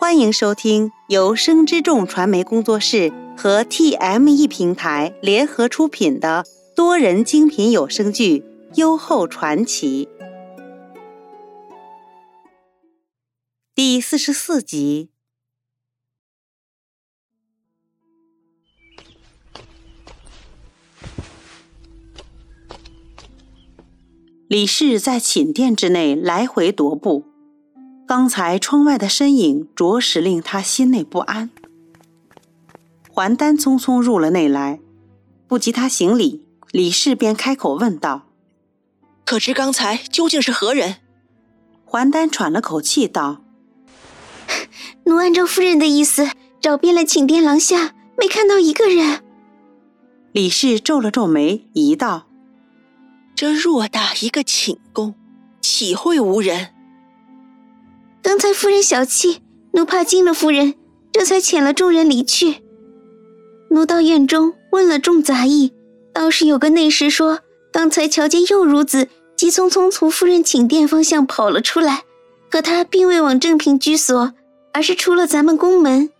欢迎收听由生之众传媒工作室和 TME 平台联合出品的多人精品有声剧《优厚传奇》第四十四集。李氏在寝殿之内来回踱步。刚才窗外的身影着实令他心内不安。还丹匆匆入了内来，不及他行礼，李氏便开口问道：“可知刚才究竟是何人？”还丹喘了口气道：“奴按照夫人的意思找遍了寝殿廊下，没看到一个人。”李氏皱了皱眉，疑道：“这偌大一个寝宫，岂会无人？”刚才夫人小气，奴怕惊了夫人，这才遣了众人离去。奴到院中问了众杂役，倒是有个内侍说，刚才瞧见右孺子急匆匆从夫人寝殿方向跑了出来，可他并未往正平居所，而是出了咱们宫门。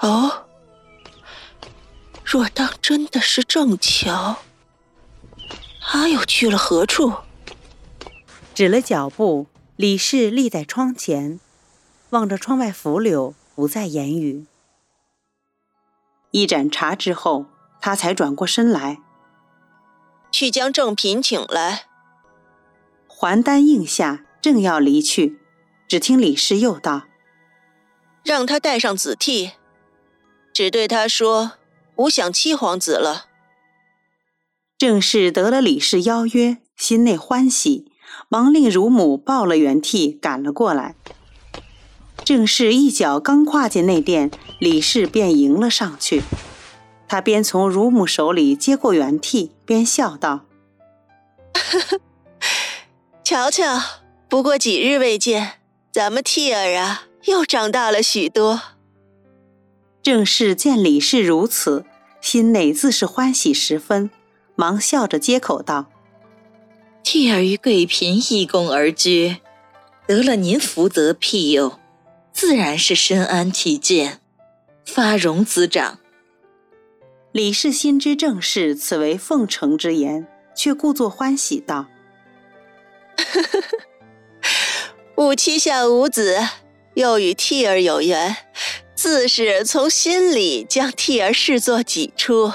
哦，若当真的是正巧，他又去了何处？止了脚步。李氏立在窗前，望着窗外拂柳，不再言语。一盏茶之后，他才转过身来，去将正嫔请来。还丹应下，正要离去，只听李氏又道：“让他带上子替，只对他说，吾想七皇子了。”正是得了李氏邀约，心内欢喜。忙令乳母抱了元替赶了过来。郑氏一脚刚跨进内殿，李氏便迎了上去。他边从乳母手里接过元替，边笑道：“瞧瞧，不过几日未见，咱们替儿啊，又长大了许多。”郑氏见李氏如此，心内自是欢喜十分，忙笑着接口道。替儿与贵嫔一宫而居，得了您福泽庇佑，自然是深安体健，发荣滋长。李氏心知正是此为奉承之言，却故作欢喜道：“吾妻下无子，又与替儿有缘，自是从心里将替儿视作己出。”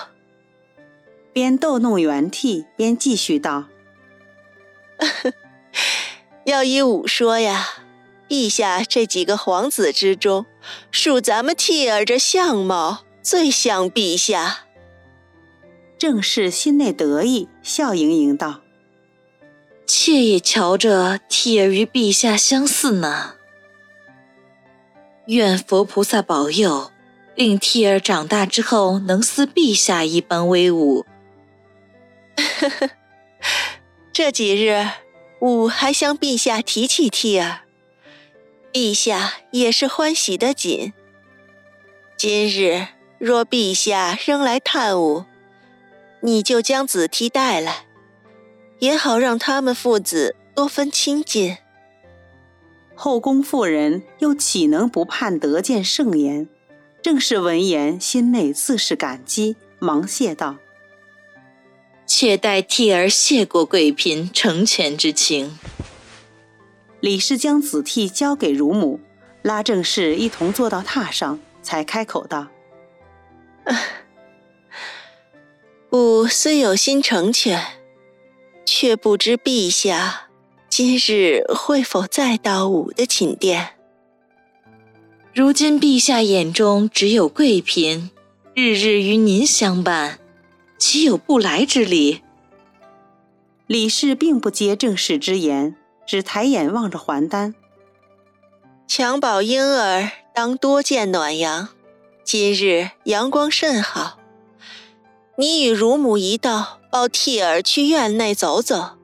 边逗弄元替，边继续道。要依武说呀，陛下这几个皇子之中，属咱们替儿这相貌最像陛下。郑氏心内得意，笑盈盈道：“妾也瞧着替儿与陛下相似呢。愿佛菩萨保佑，令替儿长大之后能似陛下一般威武。” 这几日，吾还向陛下提起替儿，陛下也是欢喜的紧。今日若陛下仍来探吾，你就将子替带来，也好让他们父子多分亲近。后宫妇人又岂能不盼得见圣颜？正是闻言，心内自是感激，忙谢道。妾代替儿谢过贵嫔成全之情。李氏将子替交给乳母，拉正氏一同坐到榻上，才开口道：“吾虽有心成全，却不知陛下今日会否再到吾的寝殿。如今陛下眼中只有贵嫔，日日与您相伴。”岂有不来之理？李氏并不接正氏之言，只抬眼望着还丹。襁褓婴儿当多见暖阳，今日阳光甚好，你与乳母一道抱替儿去院内走走。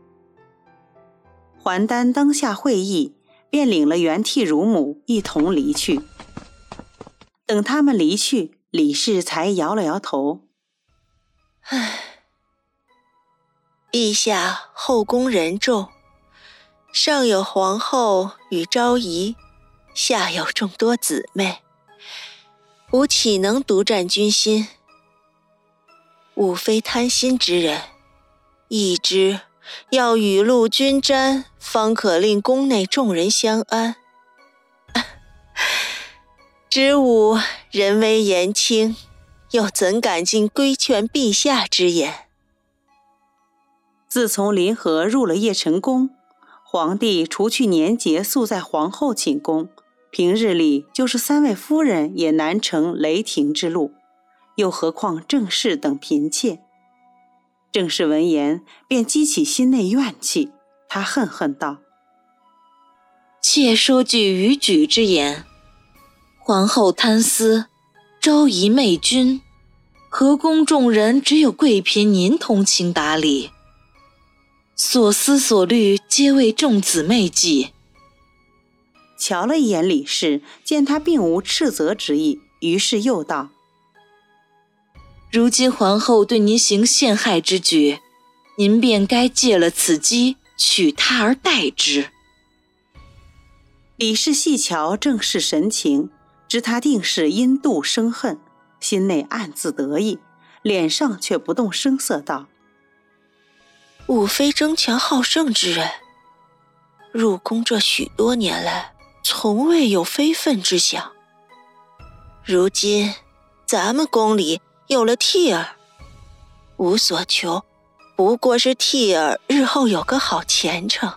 还丹当下会意，便领了原替乳母一同离去。等他们离去，李氏才摇了摇头。唉，陛下后宫人众，上有皇后与昭仪，下有众多姊妹，吾岂能独占军心？吾非贪心之人，亦知要雨露均沾，方可令宫内众人相安。知吾人微言轻，又怎敢尽规劝陛下之言？自从林和入了邺城宫，皇帝除去年节宿在皇后寝宫，平日里就是三位夫人也难成雷霆之路，又何况郑氏等嫔妾？郑氏闻言便激起心内怨气，他恨恨道：“妾说句逾矩之言。”皇后贪私，昭仪媚君，和宫众人只有贵嫔您通情达理，所思所虑皆为众姊妹计。瞧了一眼李氏，见他并无斥责之意，于是又道：“如今皇后对您行陷害之举，您便该借了此机取她而代之。”李氏细瞧正是神情。知他定是因妒生恨，心内暗自得意，脸上却不动声色道：“吾非争强好胜之人，入宫这许多年来，从未有非分之想。如今咱们宫里有了替儿，吾所求不过是替儿日后有个好前程，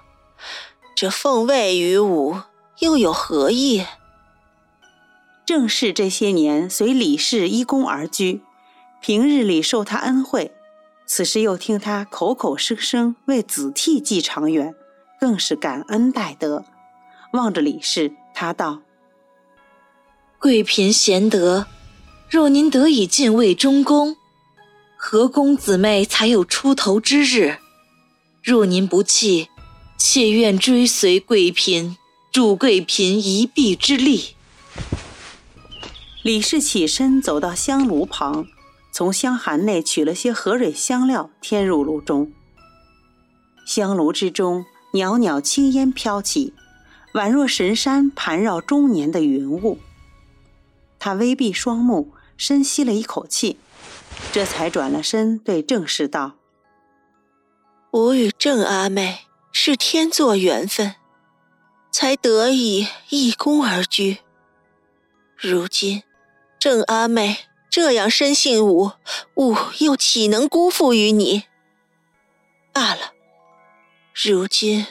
这奉位于吾又有何意？”正是这些年随李氏依宫而居，平日里受他恩惠，此时又听他口口声声为子替计长远，更是感恩戴德。望着李氏，他道：“贵嫔贤德，若您得以进位中宫，何公姊妹才有出头之日。若您不弃，妾愿追随贵嫔，助贵嫔一臂之力。”李氏起身走到香炉旁，从香函内取了些和蕊香料，添入炉中。香炉之中袅袅青烟飘起，宛若神山盘绕中年的云雾。他微闭双目，深吸了一口气，这才转了身对郑氏道：“我与郑阿妹是天作缘分，才得以一宫而居。如今。”郑阿妹这样深信吾，吾又岂能辜负于你？罢了，如今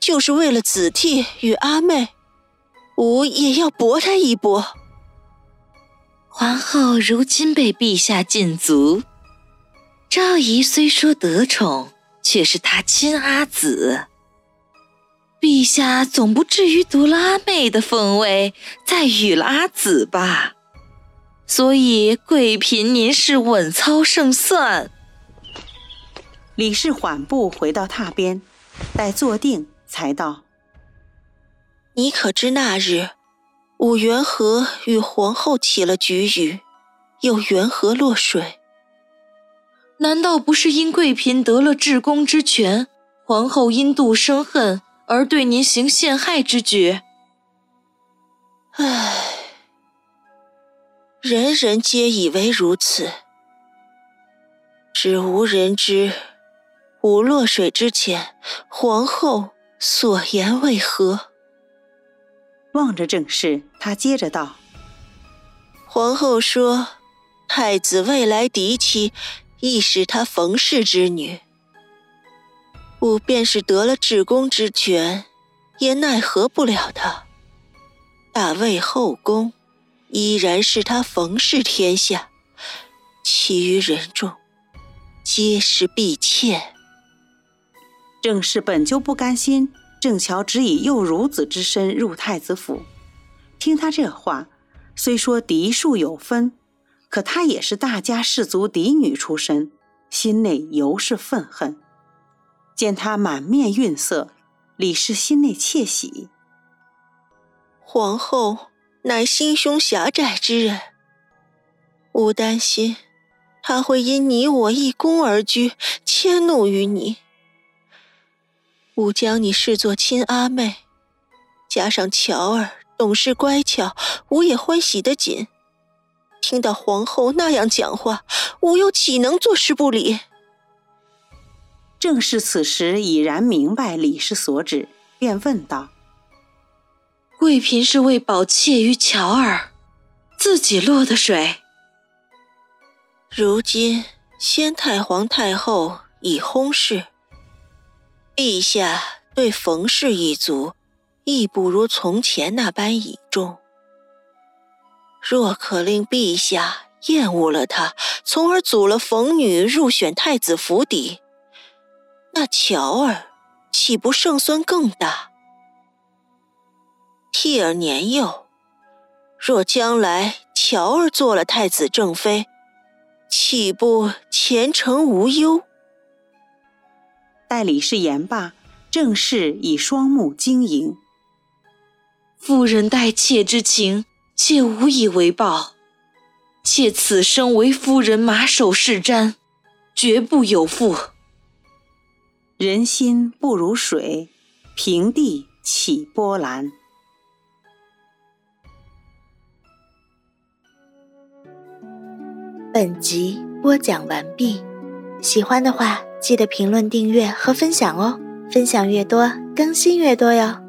就是为了子替与阿妹，吾也要搏他一搏。皇后如今被陛下禁足，昭仪虽说得宠，却是她亲阿姊，陛下总不至于夺了阿妹的凤位，再与了阿姊吧？所以，贵嫔您是稳操胜算。李氏缓步回到榻边，待坐定，才道：“你可知那日，武元和与皇后起了局龉，又缘何落水？难道不是因贵嫔得了至公之权，皇后因妒生恨而对您行陷害之举？”唉。人人皆以为如此，只无人知，吾落水之前，皇后所言为何？望着郑氏，他接着道：“皇后说，太子未来嫡妻，亦是他冯氏之女。吾便是得了至公之权，也奈何不了他。大魏后宫。”依然是他冯氏天下，其余人众皆是婢妾。郑氏本就不甘心郑乔只以幼孺子之身入太子府，听他这话，虽说嫡庶有分，可她也是大家氏族嫡女出身，心内尤是愤恨。见他满面愠色，李氏心内窃喜。皇后。乃心胸狭窄之人，吾担心他会因你我一宫而居，迁怒于你。吾将你视作亲阿妹，加上乔儿懂事乖巧，吾也欢喜的紧。听到皇后那样讲话，吾又岂能坐视不理？正是此时已然明白李氏所指，便问道：“贵嫔是为保妾于乔儿，自己落的水？如今先太皇太后已薨逝，陛下对冯氏一族亦不如从前那般倚重。若可令陛下厌恶了他，从而阻了冯女入选太子府邸。”那乔儿岂不胜算更大？替儿年幼，若将来乔儿做了太子正妃，岂不前程无忧？待李氏言罢，郑氏以双目晶莹。夫人待妾之情，妾无以为报。妾此生为夫人马首是瞻，绝不有负。人心不如水，平地起波澜。本集播讲完毕，喜欢的话记得评论、订阅和分享哦！分享越多，更新越多哟。